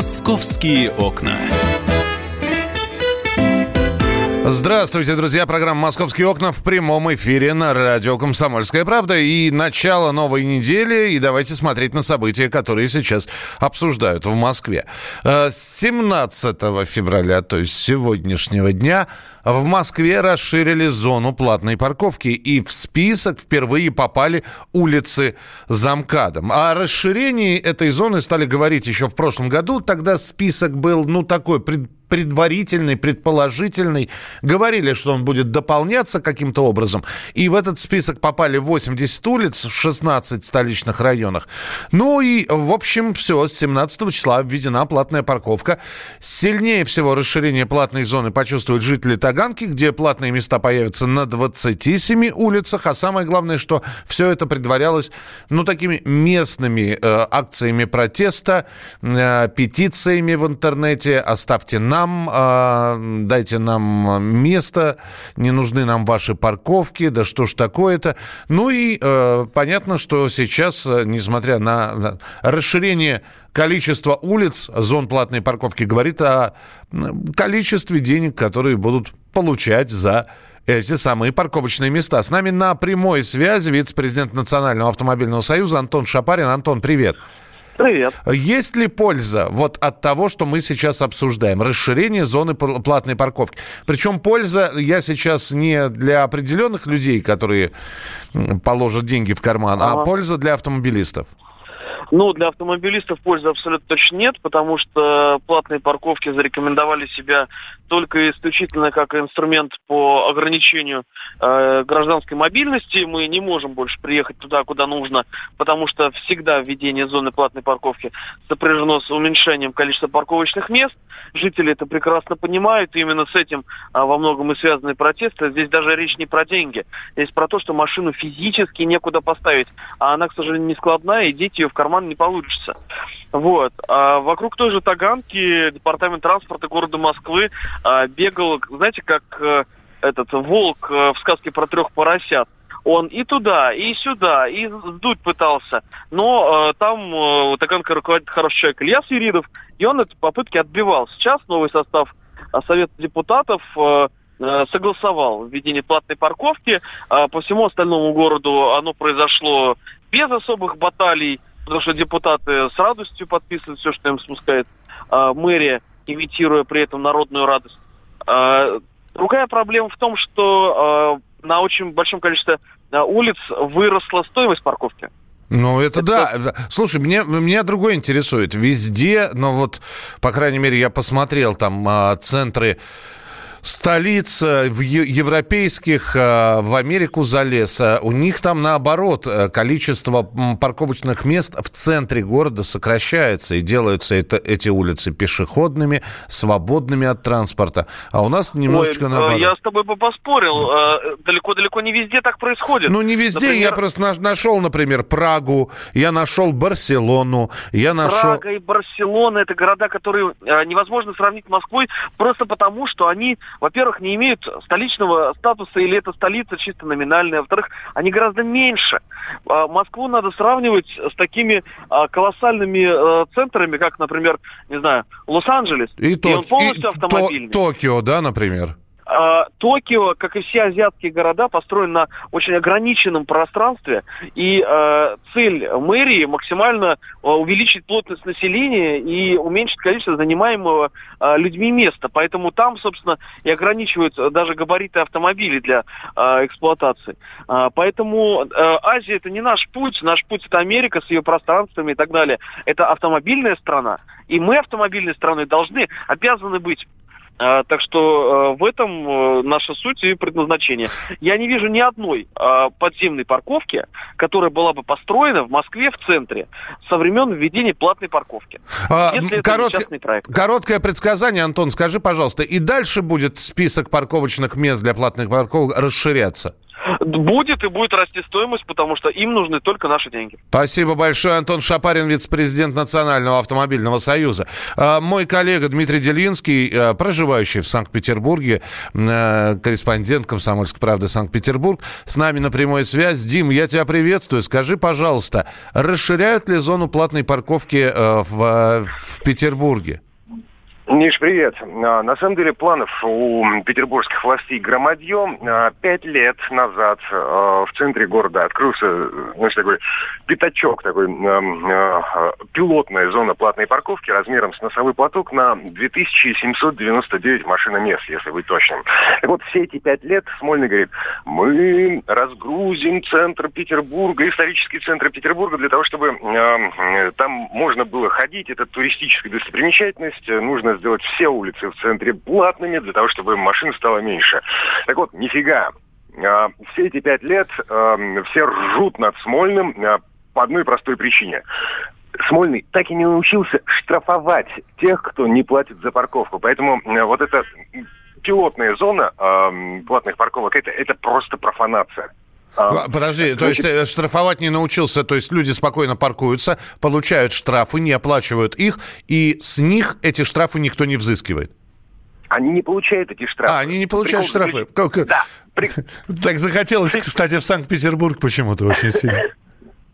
Московские окна. Здравствуйте, друзья. Программа «Московские окна» в прямом эфире на радио «Комсомольская правда». И начало новой недели. И давайте смотреть на события, которые сейчас обсуждают в Москве. Э, с 17 февраля, то есть сегодняшнего дня, в Москве расширили зону платной парковки. И в список впервые попали улицы за МКАДом. О расширении этой зоны стали говорить еще в прошлом году. Тогда список был, ну, такой предварительный, предположительный. Говорили, что он будет дополняться каким-то образом. И в этот список попали 80 улиц в 16 столичных районах. Ну и, в общем, все. С 17 числа введена платная парковка. Сильнее всего расширение платной зоны почувствуют жители Таганки, где платные места появятся на 27 улицах. А самое главное, что все это предварялось, ну, такими местными э, акциями протеста, э, петициями в интернете. Оставьте на нам, э, дайте нам место, не нужны нам ваши парковки, да что ж такое-то. Ну и э, понятно, что сейчас, э, несмотря на расширение количества улиц, зон платной парковки, говорит о количестве денег, которые будут получать за эти самые парковочные места. С нами на прямой связи вице-президент Национального автомобильного союза Антон Шапарин. Антон, привет. Привет. Есть ли польза вот от того, что мы сейчас обсуждаем? Расширение зоны платной парковки. Причем польза, я сейчас не для определенных людей, которые положат деньги в карман, а ага. а польза для автомобилистов. Ну, для автомобилистов пользы абсолютно точно нет, потому что платные парковки зарекомендовали себя только исключительно как инструмент по ограничению э, гражданской мобильности. Мы не можем больше приехать туда, куда нужно, потому что всегда введение зоны платной парковки сопряжено с уменьшением количества парковочных мест. Жители это прекрасно понимают, и именно с этим а, во многом и связаны протесты. Здесь даже речь не про деньги, здесь про то, что машину физически некуда поставить, а она, к сожалению, не складная, и дети ее в карман не получится. Вот. А вокруг той же Таганки департамент транспорта города Москвы бегал, знаете, как а, этот волк а, в сказке про трех поросят. Он и туда, и сюда, и сдуть пытался. Но э, там э, Таганка руководит хороший человек Илья Свиридов, и он эти попытки отбивал. Сейчас новый состав э, Совета депутатов э, согласовал введение платной парковки. По всему остальному городу оно произошло без особых баталий потому что депутаты с радостью подписывают все, что им спускает э, мэрия, имитируя при этом народную радость. Э, другая проблема в том, что э, на очень большом количестве э, улиц выросла стоимость парковки. Ну, это, это да. Слушай, меня, меня другое интересует. Везде, но вот, по крайней мере, я посмотрел там а, центры столиц в европейских э, в Америку залез. Э, у них там наоборот э, количество парковочных мест в центре города сокращается и делаются это, эти улицы пешеходными, свободными от транспорта. А у нас немножечко Ой, наоборот. Я с тобой бы поспорил. Далеко-далеко не везде так происходит. Ну не везде. Например... Я просто нашел, например, Прагу, я нашел Барселону, я нашел... Прага и Барселона это города, которые невозможно сравнить с Москвой просто потому, что они во-первых, не имеют столичного статуса или это столица чисто номинальная, во-вторых, они гораздо меньше. А, Москву надо сравнивать с такими а, колоссальными а, центрами, как, например, не знаю, Лос-Анджелес. И, и он полностью и автомобильный. Токио, да, например? А, Токио, как и все азиатские города, построен на очень ограниченном пространстве, и э, цель мэрии максимально э, увеличить плотность населения и уменьшить количество занимаемого э, людьми места. Поэтому там, собственно, и ограничивают даже габариты автомобилей для э, эксплуатации. Э, поэтому э, Азия это не наш путь, наш путь это Америка с ее пространствами и так далее. Это автомобильная страна, и мы автомобильной страной должны, обязаны быть а, так что а, в этом а, наша суть и предназначение. Я не вижу ни одной подземной парковки, которая была бы построена в Москве в центре со времен введения платной парковки. А, если корот... это проект. Короткое предсказание, Антон, скажи, пожалуйста, и дальше будет список парковочных мест для платных парковок расширяться? Будет и будет расти стоимость, потому что им нужны только наши деньги. Спасибо большое. Антон Шапарин, вице-президент Национального автомобильного союза. А, мой коллега Дмитрий Делинский, а, проживающий в Санкт-Петербурге, а, корреспондент «Комсомольской правды» Санкт-Петербург, с нами на прямой связь. Дим, я тебя приветствую. Скажи, пожалуйста, расширяют ли зону платной парковки в, в Петербурге? Миш, привет. А, на самом деле планов у петербургских властей громадье. А, пять лет назад а, в центре города открылся значит, такой пятачок, такой пилотная зона платной парковки размером с носовой платок на 2799 машиномест, если быть точным. Так вот, все эти пять лет Смольный говорит, мы разгрузим центр Петербурга, исторический центр Петербурга для того, чтобы там можно было ходить, это туристическая достопримечательность, нужно сделать все улицы в центре платными для того, чтобы машин стало меньше. Так вот, нифига. А, все эти пять лет а, все ржут над Смольным а, по одной простой причине. Смольный так и не научился штрафовать тех, кто не платит за парковку. Поэтому вот эта пилотная зона э, платных парковок это, это просто профанация. А, Подожди, то есть э, штрафовать не научился, то есть люди спокойно паркуются, получают штрафы, не оплачивают их, и с них эти штрафы никто не взыскивает. Они не получают эти штрафы. А, они не получают Прикол штрафы. Как... Да. Так захотелось, кстати, в Санкт-Петербург почему-то очень сильно.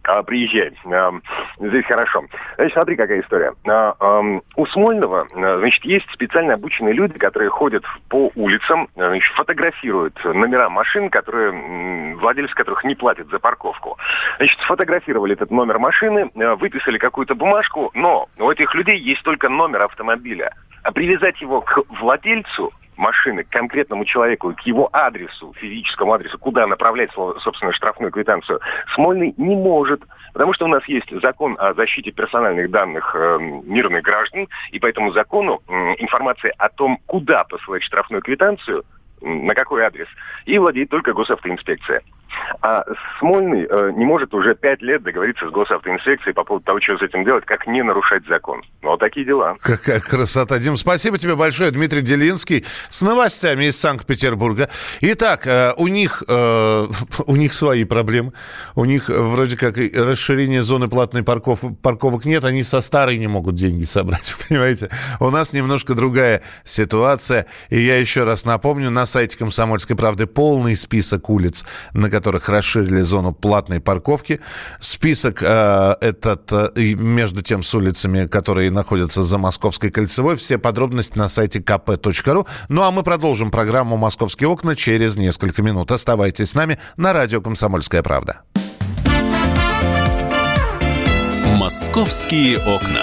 А, приезжай. А, здесь хорошо. Значит, смотри, какая история. А, у Смольного, значит, есть специально обученные люди, которые ходят по улицам, значит, фотографируют номера машин, которые, владельцы которых не платят за парковку. Значит, сфотографировали этот номер машины, выписали какую-то бумажку, но у этих людей есть только номер автомобиля. А привязать его к владельцу машины к конкретному человеку, к его адресу, физическому адресу, куда направлять, собственно, штрафную квитанцию, Смольный не может. Потому что у нас есть закон о защите персональных данных э, мирных граждан, и по этому закону э, информация о том, куда посылать штрафную квитанцию, на какой адрес, и владеет только госавтоинспекция. А Смольный э, не может уже пять лет договориться с госавтоинспекцией по поводу того, что с этим делать, как не нарушать закон. Ну, вот такие дела. Какая красота. Дим, спасибо тебе большое, Дмитрий Делинский, с новостями из Санкт-Петербурга. Итак, э, у них, э, у них свои проблемы. У них вроде как расширение зоны платной парков, парковок нет, они со старой не могут деньги собрать, понимаете? У нас немножко другая ситуация. И я еще раз напомню, на сайте «Комсомольской правды» полный список улиц, на которых расширили зону платной парковки. Список э, этот э, между тем с улицами, которые находятся за Московской кольцевой. Все подробности на сайте kp.ru. Ну а мы продолжим программу «Московские окна» через несколько минут. Оставайтесь с нами на радио «Комсомольская правда». «Московские окна».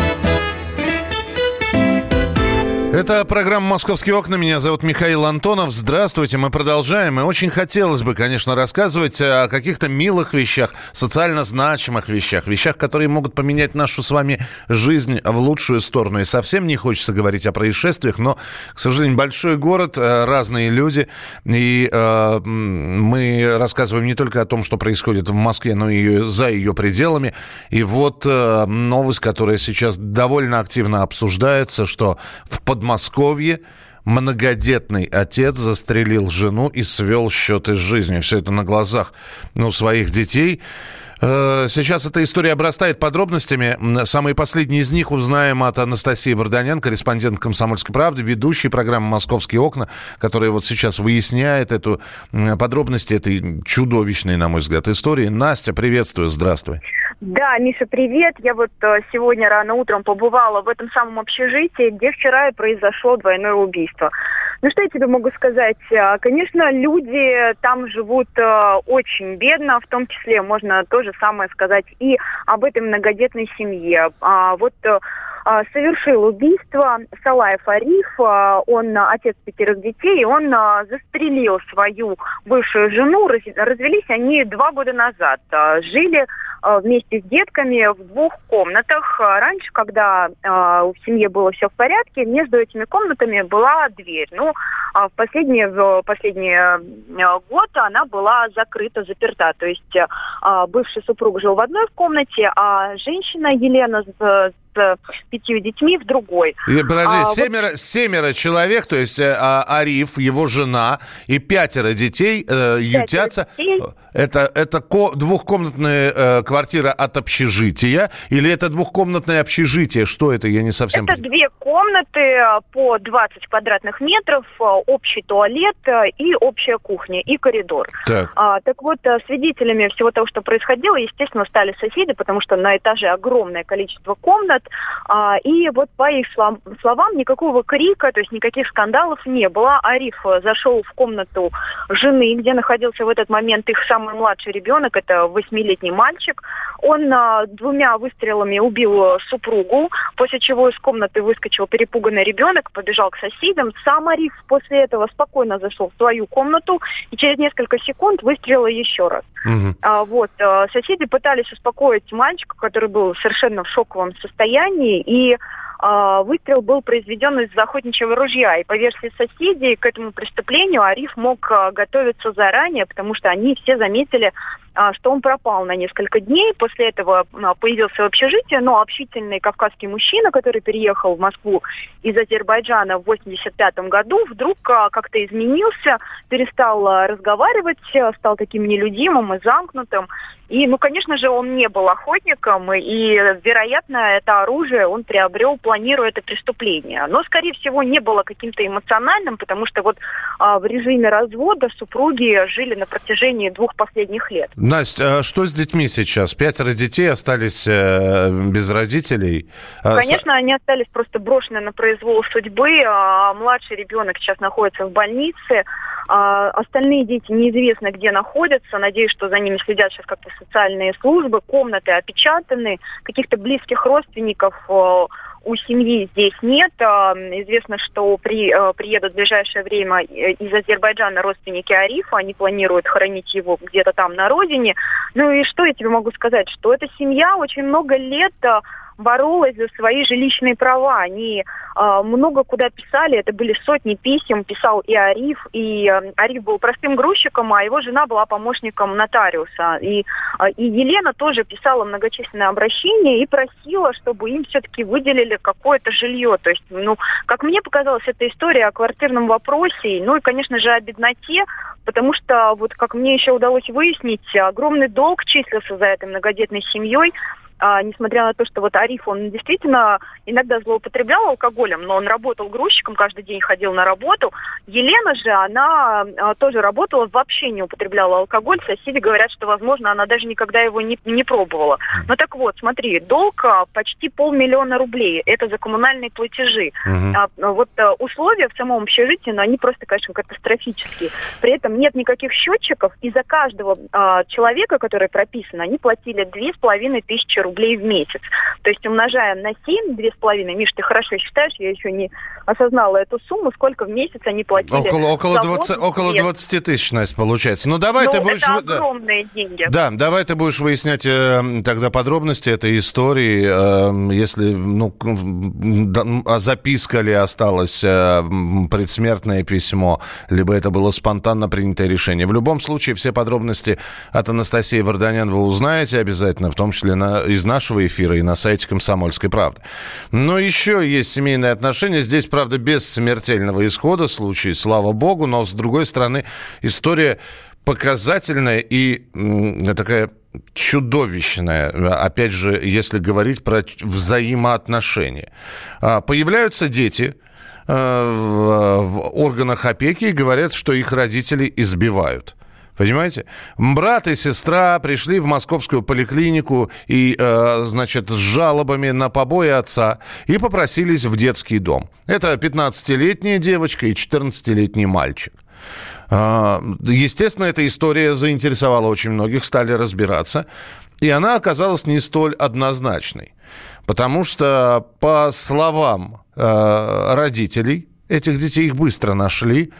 Это программа «Московские окна». Меня зовут Михаил Антонов. Здравствуйте. Мы продолжаем. И очень хотелось бы, конечно, рассказывать о каких-то милых вещах, социально значимых вещах, вещах, которые могут поменять нашу с вами жизнь в лучшую сторону. И совсем не хочется говорить о происшествиях, но, к сожалению, большой город, э, разные люди. И э, мы рассказываем не только о том, что происходит в Москве, но и за ее пределами. И вот э, новость, которая сейчас довольно активно обсуждается, что в под Подмосковье многодетный отец застрелил жену и свел счеты с жизнью. Все это на глазах ну, своих детей. Э, сейчас эта история обрастает подробностями. Самые последние из них узнаем от Анастасии Варданян, корреспондент «Комсомольской правды», ведущей программы «Московские окна», которая вот сейчас выясняет эту подробности этой чудовищной, на мой взгляд, истории. Настя, приветствую, здравствуй. Да, Миша, привет. Я вот э, сегодня рано утром побывала в этом самом общежитии, где вчера и произошло двойное убийство. Ну что я тебе могу сказать? А, конечно, люди там живут э, очень бедно, в том числе можно то же самое сказать и об этой многодетной семье. А, вот э, а, совершил убийство Салаев Ариф, он отец пятерых детей, он застрелил свою бывшую жену, развелись они два года назад, жили вместе с детками в двух комнатах. Раньше, когда э, в семье было все в порядке, между этими комнатами была дверь. Ну, а в последний, в последний э, год она была закрыта, заперта. То есть э, бывший супруг жил в одной комнате, а женщина Елена с с пятью детьми в другой. И, подожди, а, семеро, вот... семеро человек, то есть э, а, Ариф, его жена и пятеро детей э, ютятся. Детей. Это, это ко- двухкомнатная э, квартира от общежития или это двухкомнатное общежитие? Что это? Я не совсем... Это две комнаты э, по 20 квадратных метров, э, общий туалет и общая кухня, и коридор. Так, а, так вот, свидетелями всего того, что происходило, естественно, стали соседи, потому что на этаже огромное количество комнат, лет. А, и вот по их словам никакого крика, то есть никаких скандалов не было. Ариф зашел в комнату жены, где находился в этот момент их самый младший ребенок, это восьмилетний мальчик. Он а, двумя выстрелами убил супругу, после чего из комнаты выскочил перепуганный ребенок, побежал к соседям. Сам Ариф после этого спокойно зашел в свою комнату и через несколько секунд выстрелил еще раз. Угу. А, вот, а, соседи пытались успокоить мальчика, который был совершенно в шоковом состоянии состоянии, и э, выстрел был произведен из охотничьего ружья. И по версии соседей к этому преступлению Ариф мог э, готовиться заранее, потому что они все заметили а, что он пропал на несколько дней. После этого а, появился в общежитии, но общительный кавказский мужчина, который переехал в Москву из Азербайджана в 85 году, вдруг а, как-то изменился, перестал разговаривать, стал таким нелюдимым и замкнутым. И, ну, конечно же, он не был охотником, и, вероятно, это оружие он приобрел, планируя это преступление. Но, скорее всего, не было каким-то эмоциональным, потому что вот а, в режиме развода супруги жили на протяжении двух последних лет. Настя, а что с детьми сейчас? Пятеро детей остались э, без родителей? А, Конечно, они остались просто брошены на произвол судьбы. А младший ребенок сейчас находится в больнице. А остальные дети неизвестно, где находятся. Надеюсь, что за ними следят сейчас как-то социальные службы. Комнаты опечатаны. Каких-то близких родственников э, у семьи здесь нет. А, известно, что при, э, приедут в ближайшее время э, из Азербайджана родственники Арифа. Они планируют хоронить его где-то там на родине. Ну и что я тебе могу сказать? Что эта семья очень много лет э, боролась за свои жилищные права. Они э, много куда писали, это были сотни писем, писал и Ариф, и э, Ариф был простым грузчиком, а его жена была помощником нотариуса. И, э, и Елена тоже писала многочисленные обращения и просила, чтобы им все-таки выделили какое-то жилье. То есть, ну, как мне показалось, это история о квартирном вопросе, ну и, конечно же, о бедноте, потому что, вот как мне еще удалось выяснить, огромный долг числился за этой многодетной семьей, а, несмотря на то, что вот Ариф, он действительно иногда злоупотреблял алкоголем, но он работал грузчиком, каждый день ходил на работу. Елена же, она а, тоже работала, вообще не употребляла алкоголь. Соседи говорят, что, возможно, она даже никогда его не, не пробовала. Ну так вот, смотри, долг а, почти полмиллиона рублей. Это за коммунальные платежи. Угу. А, вот а, условия в самом общежитии, но они просто, конечно, катастрофические. При этом нет никаких счетчиков, и за каждого а, человека, который прописан, они платили две с половиной тысячи рублей рублей в месяц. То есть умножаем на 7, 2,5, Миш, ты хорошо считаешь, я еще не осознала эту сумму, сколько в месяц они платили. Около, около, 20, около 20 тысяч, Настя, получается. Ну, давай ну, ты будешь... это огромные да. деньги. Да, давай ты будешь выяснять э, тогда подробности этой истории, э, если, ну, а записка ли осталась, э, предсмертное письмо, либо это было спонтанно принятое решение. В любом случае, все подробности от Анастасии Варданян вы узнаете обязательно, в том числе на, из нашего эфира и на сайте «Комсомольской правды». Но еще есть семейные отношения. Здесь, правда, без смертельного исхода случай, слава богу. Но, с другой стороны, история показательная и такая чудовищная, опять же, если говорить про взаимоотношения. А, появляются дети э, в органах опеки и говорят, что их родители избивают – Понимаете? Брат и сестра пришли в московскую поликлинику и, э, значит, с жалобами на побои отца и попросились в детский дом. Это 15-летняя девочка и 14-летний мальчик. А, естественно, эта история заинтересовала очень многих, стали разбираться. И она оказалась не столь однозначной. Потому что, по словам э, родителей этих детей, их быстро нашли,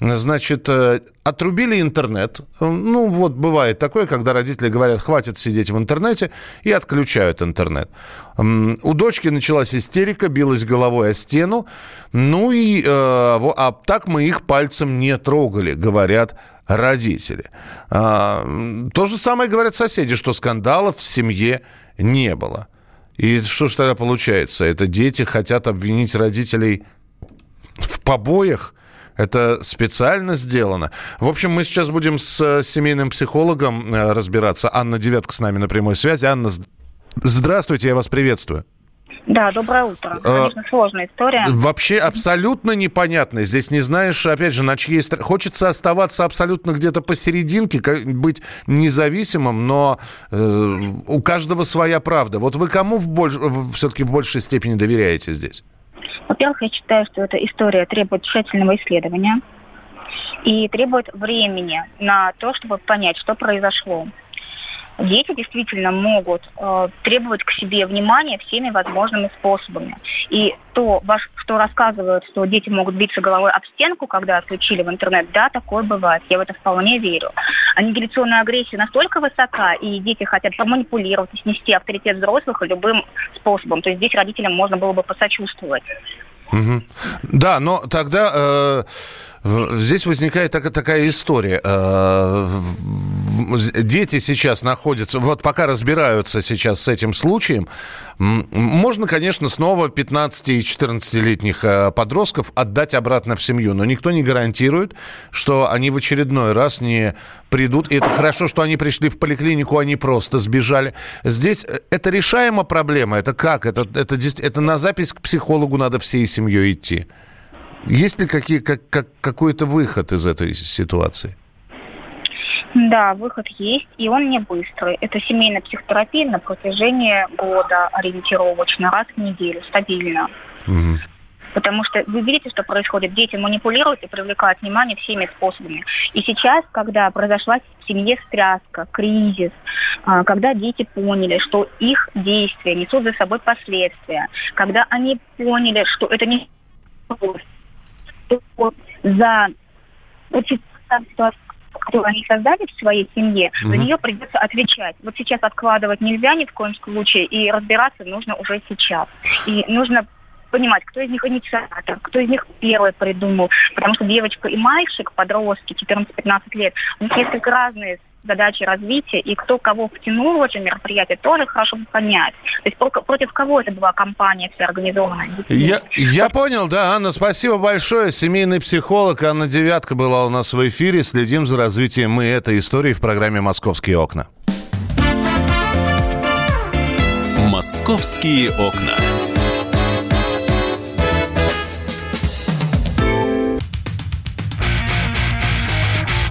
Значит, э, отрубили интернет. Ну, вот бывает такое, когда родители говорят, хватит сидеть в интернете, и отключают интернет. У дочки началась истерика, билась головой о стену. Ну и, э, а так мы их пальцем не трогали, говорят родители. А, то же самое говорят соседи, что скандалов в семье не было. И что же тогда получается? Это дети хотят обвинить родителей в побоях? Это специально сделано. В общем, мы сейчас будем с э, семейным психологом э, разбираться. Анна Девятка с нами на прямой связи. Анна, здравствуйте, я вас приветствую. Да, доброе утро. А, Конечно, а, сложная история. Вообще абсолютно непонятно. Здесь не знаешь, опять же, на чьей стороне. Хочется оставаться абсолютно где-то посерединке, быть независимым, но э, у каждого своя правда. Вот вы кому в больш... все-таки в большей степени доверяете здесь? Во-первых, я считаю, что эта история требует тщательного исследования и требует времени на то, чтобы понять, что произошло. Дети действительно могут э, требовать к себе внимания всеми возможными способами. И то, ваш, что рассказывают, что дети могут биться головой об стенку, когда отключили в интернет, да, такое бывает. Я в это вполне верю. Аннигиляционная агрессия настолько высока, и дети хотят проманипулировать, снести авторитет взрослых любым способом. То есть здесь родителям можно было бы посочувствовать. Угу. Да, но тогда э, здесь возникает так, такая история. Э, дети сейчас находятся, вот пока разбираются сейчас с этим случаем, можно, конечно, снова 15 и 14-летних э, подростков отдать обратно в семью, но никто не гарантирует, что они в очередной раз не придут. И это хорошо, что они пришли в поликлинику, они просто сбежали. Здесь э, это решаема проблема. Это как? Это, это, это на запись к психологу надо всей семьей идти. Есть ли какие, как, как, какой-то выход из этой ситуации? Да, выход есть, и он не быстрый. Это семейная психотерапия на протяжении года ориентировочно, раз в неделю, стабильно. Угу. Потому что вы видите, что происходит. Дети манипулируют и привлекают внимание всеми способами. И сейчас, когда произошла в семье стряска, кризис, а, когда дети поняли, что их действия несут за собой последствия, когда они поняли, что это не за ситуацию которую они создали в своей семье, угу. за нее придется отвечать. Вот сейчас откладывать нельзя ни в коем случае, и разбираться нужно уже сейчас. И нужно понимать, кто из них инициатор, кто из них первый придумал. Потому что девочка и мальчик, подростки, 14-15 лет, у них несколько разные задачи развития, и кто кого втянул в это мероприятие, тоже хорошо понять. То есть против кого это была компания вся организованная? Я, я понял, да, Анна, спасибо большое. Семейный психолог Анна Девятка была у нас в эфире. Следим за развитием мы этой истории в программе «Московские окна». «Московские окна».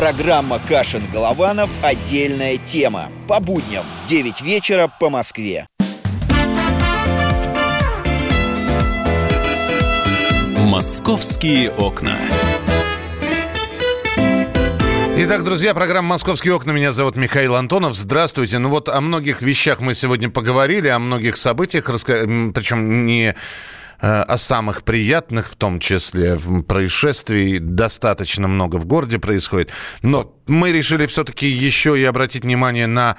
Программа «Кашин-Голованов. Отдельная тема». По будням в 9 вечера по Москве. «Московские окна». Итак, друзья, программа «Московские окна». Меня зовут Михаил Антонов. Здравствуйте. Ну вот о многих вещах мы сегодня поговорили, о многих событиях, причем не о самых приятных, в том числе происшествий, достаточно много в городе происходит. Но мы решили все-таки еще и обратить внимание на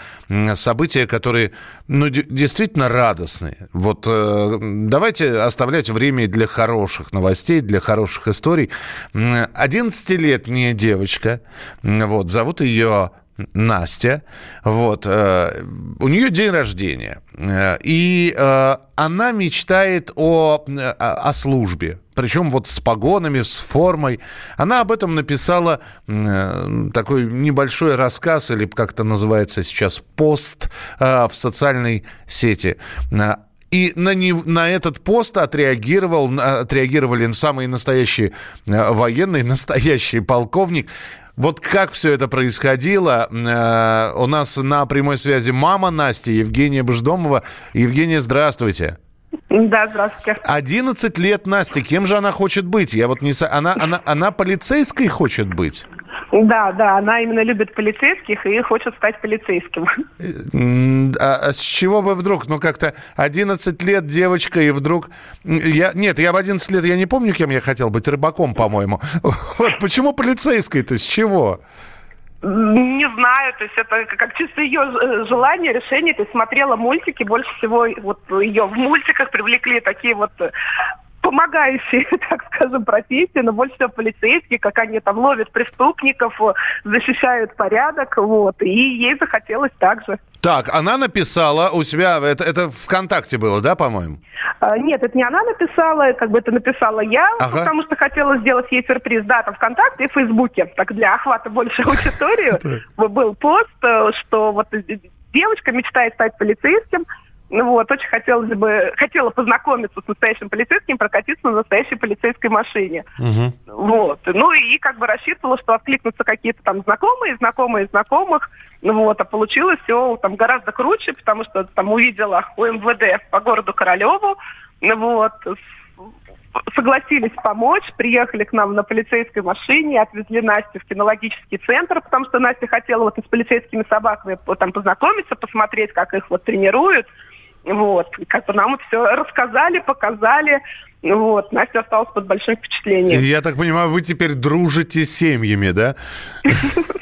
события, которые, ну, действительно радостные. Вот э, давайте оставлять время для хороших новостей, для хороших историй. 11-летняя девочка, вот, зовут ее Настя. Вот. Э, у нее день рождения. Э, и э, она мечтает о, о службе. Причем вот с погонами, с формой. Она об этом написала такой небольшой рассказ, или как это называется сейчас, пост в социальной сети. И на, не, на этот пост отреагировал, отреагировали самые настоящие военные, настоящий полковник. Вот как все это происходило? Э, у нас на прямой связи мама Насти, Евгения Бждомова. Евгения, здравствуйте. Да, здравствуйте. 11 лет Насти. Кем же она хочет быть? Я вот не... Она, она, она полицейской хочет быть? Да, да, она именно любит полицейских и хочет стать полицейским. А, а с чего бы вдруг? Ну, как-то 11 лет девочка, и вдруг... Я... Нет, я в 11 лет, я не помню, кем я хотел быть, рыбаком, по-моему. Вот почему полицейской-то, с чего? Не знаю, то есть это как чисто ее э, желание, решение. Ты смотрела мультики, больше всего вот ее в мультиках привлекли такие вот помогающие, так скажем, профессии, но больше всего полицейские, как они там ловят преступников, защищают порядок, вот, и ей захотелось так же. Так, она написала у себя, это, это ВКонтакте было, да, по-моему? А, нет, это не она написала, как бы это написала я, ага. потому что хотела сделать ей сюрприз, да, там ВКонтакте и в Фейсбуке, так для охвата большей аудитории был пост, э, что вот девочка мечтает стать полицейским, ну вот, очень хотелось бы, хотела познакомиться с настоящим полицейским, прокатиться на настоящей полицейской машине. Угу. Вот. Ну и как бы рассчитывала, что откликнутся какие-то там знакомые, знакомые знакомых. Ну вот, а получилось все там гораздо круче, потому что там увидела у МВД по городу Королеву. Ну вот, согласились помочь, приехали к нам на полицейской машине, отвезли Настю в кинологический центр, потому что Настя хотела вот с полицейскими собаками там познакомиться, посмотреть, как их вот тренируют. Вот, как бы нам это все рассказали, показали. Вот, Настя осталась под большим впечатлением. Я так понимаю, вы теперь дружите с семьями, да?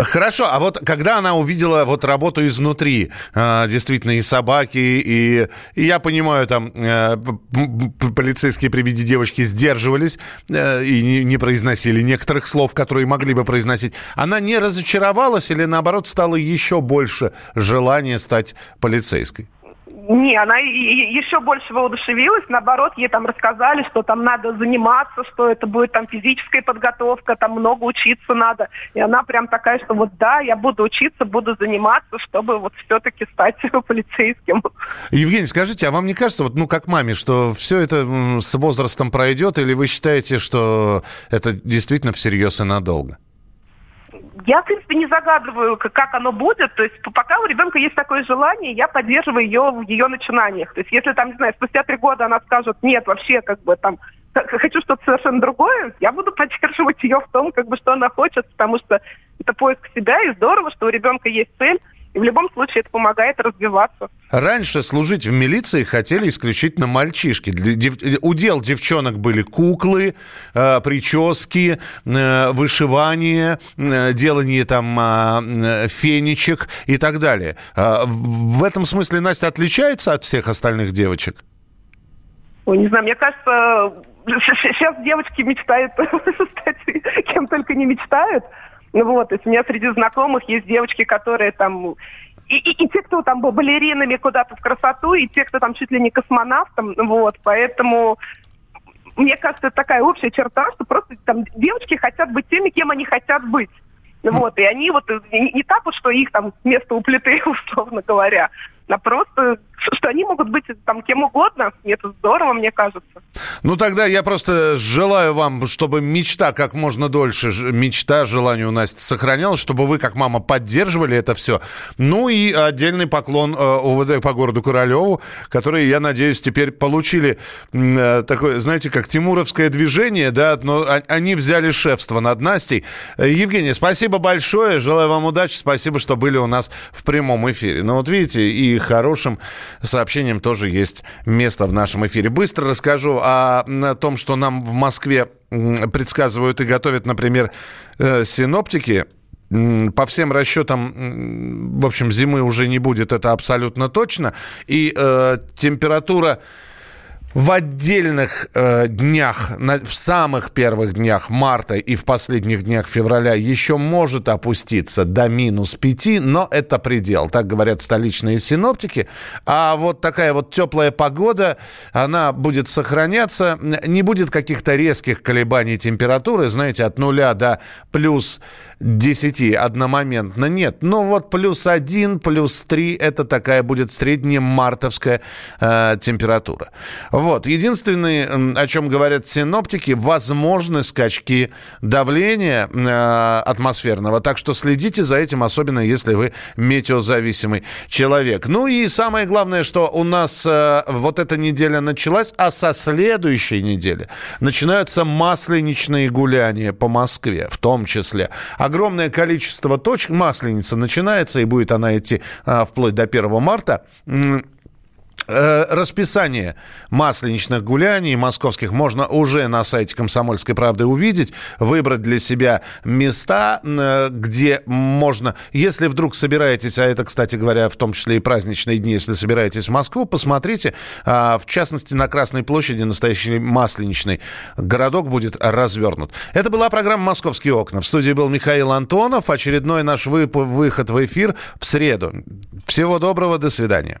Хорошо, а вот когда она увидела вот работу изнутри, э, действительно, и собаки, и, и я понимаю, там э, полицейские при виде девочки сдерживались э, и не, произносили некоторых слов, которые могли бы произносить, она не разочаровалась или, наоборот, стало еще больше желания стать полицейской? Не, она еще больше воодушевилась, наоборот, ей там рассказали, что там надо заниматься, что это будет там физическая подготовка, там много учиться надо. И она прям такая, что вот да, я буду учиться, буду заниматься, чтобы вот все-таки стать полицейским. Евгений, скажите, а вам не кажется, вот ну как маме, что все это с возрастом пройдет, или вы считаете, что это действительно всерьез и надолго? Я, в принципе, не загадываю, как оно будет. То есть пока у ребенка есть такое желание, я поддерживаю ее в ее начинаниях. То есть если там, не знаю, спустя три года она скажет, нет, вообще, как бы там, хочу что-то совершенно другое, я буду поддерживать ее в том, как бы, что она хочет, потому что это поиск себя, и здорово, что у ребенка есть цель, и в любом случае это помогает развиваться. Раньше служить в милиции хотели исключительно мальчишки. Дев... Удел девчонок были куклы, э, прически, э, вышивание, э, делание там э, фенечек и так далее. Э, в этом смысле Настя отличается от всех остальных девочек? Ой, не знаю, мне кажется, сейчас девочки мечтают стать кем только не мечтают. Ну вот, то есть у меня среди знакомых есть девочки, которые там и, и, и те, кто там был балеринами куда-то в красоту, и те, кто там чуть ли не космонавтом, вот, поэтому мне кажется, это такая общая черта, что просто там девочки хотят быть теми, кем они хотят быть. Вот, и они вот не, не так вот, что их там место у плиты, условно говоря, а просто, что они могут быть там кем угодно, и это здорово, мне кажется. Ну, тогда я просто желаю вам, чтобы мечта как можно дольше, мечта, желание у Насти сохранялась, чтобы вы, как мама, поддерживали это все. Ну и отдельный поклон э, УВД по городу Королеву, которые, я надеюсь, теперь получили э, такое, знаете, как тимуровское движение, да, но они взяли шефство над Настей. Э, Евгений, спасибо большое, желаю вам удачи, спасибо, что были у нас в прямом эфире. Ну вот видите, и хорошим сообщениям тоже есть место в нашем эфире. Быстро расскажу о, о том, что нам в Москве предсказывают и готовят, например, э, синоптики. По всем расчетам, в общем, зимы уже не будет, это абсолютно точно. И э, температура в отдельных э, днях, на, в самых первых днях марта и в последних днях февраля еще может опуститься до минус 5, но это предел, так говорят столичные синоптики. А вот такая вот теплая погода, она будет сохраняться, не будет каких-то резких колебаний температуры, знаете, от нуля до плюс 10 одномоментно нет. Но вот плюс 1, плюс 3 это такая будет среднемартовская э, температура. Вот. Единственное, о чем говорят синоптики, возможны скачки давления э, атмосферного. Так что следите за этим, особенно если вы метеозависимый человек. Ну и самое главное, что у нас э, вот эта неделя началась, а со следующей недели начинаются масленичные гуляния по Москве в том числе. Огромное количество точек. Масленица начинается, и будет она идти э, вплоть до 1 марта. Э, расписание масленичных гуляний московских можно уже на сайте «Комсомольской правды» увидеть, выбрать для себя места, э, где можно, если вдруг собираетесь, а это, кстати говоря, в том числе и праздничные дни, если собираетесь в Москву, посмотрите, а, в частности, на Красной площади настоящий масленичный городок будет развернут. Это была программа «Московские окна». В студии был Михаил Антонов. Очередной наш выход в эфир в среду. Всего доброго, до свидания.